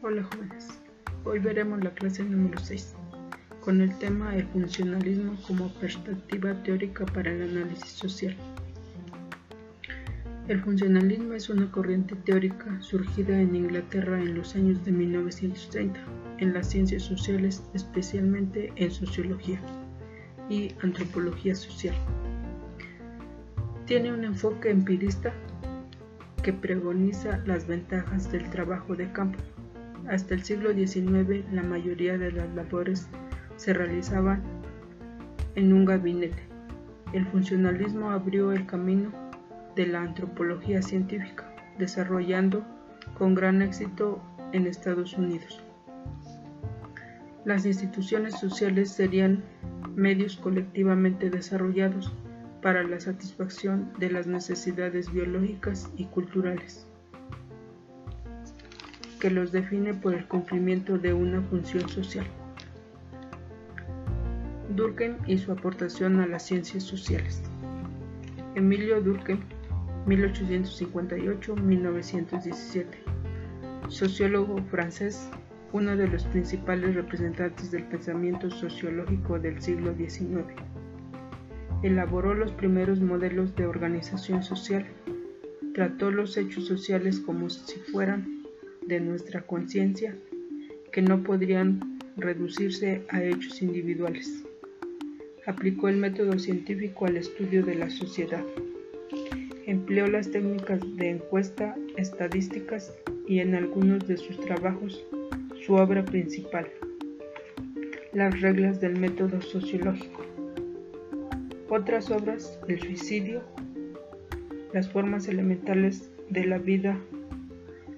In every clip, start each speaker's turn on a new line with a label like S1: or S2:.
S1: Hola jóvenes, hoy veremos la clase número 6 con el tema el funcionalismo como perspectiva teórica para el análisis social. El funcionalismo es una corriente teórica surgida en Inglaterra en los años de 1930 en las ciencias sociales, especialmente en sociología y antropología social. Tiene un enfoque empirista que pregoniza las ventajas del trabajo de campo. Hasta el siglo XIX la mayoría de las labores se realizaban en un gabinete. El funcionalismo abrió el camino de la antropología científica, desarrollando con gran éxito en Estados Unidos. Las instituciones sociales serían medios colectivamente desarrollados para la satisfacción de las necesidades biológicas y culturales, que los define por el cumplimiento de una función social. Durkheim y su aportación a las ciencias sociales. Emilio Durkheim, 1858-1917, sociólogo francés, uno de los principales representantes del pensamiento sociológico del siglo XIX elaboró los primeros modelos de organización social, trató los hechos sociales como si fueran de nuestra conciencia, que no podrían reducirse a hechos individuales. Aplicó el método científico al estudio de la sociedad. Empleó las técnicas de encuesta, estadísticas y en algunos de sus trabajos su obra principal, las reglas del método sociológico. Otras obras, el suicidio, las formas elementales de la vida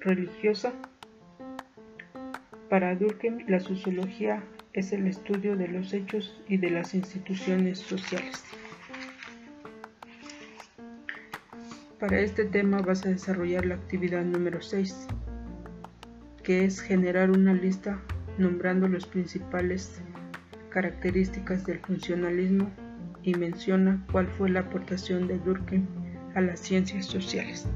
S1: religiosa. Para Durkheim, la sociología es el estudio de los hechos y de las instituciones sociales. Para este tema vas a desarrollar la actividad número 6, que es generar una lista nombrando las principales características del funcionalismo y menciona cuál fue la aportación de Durkheim a las ciencias sociales.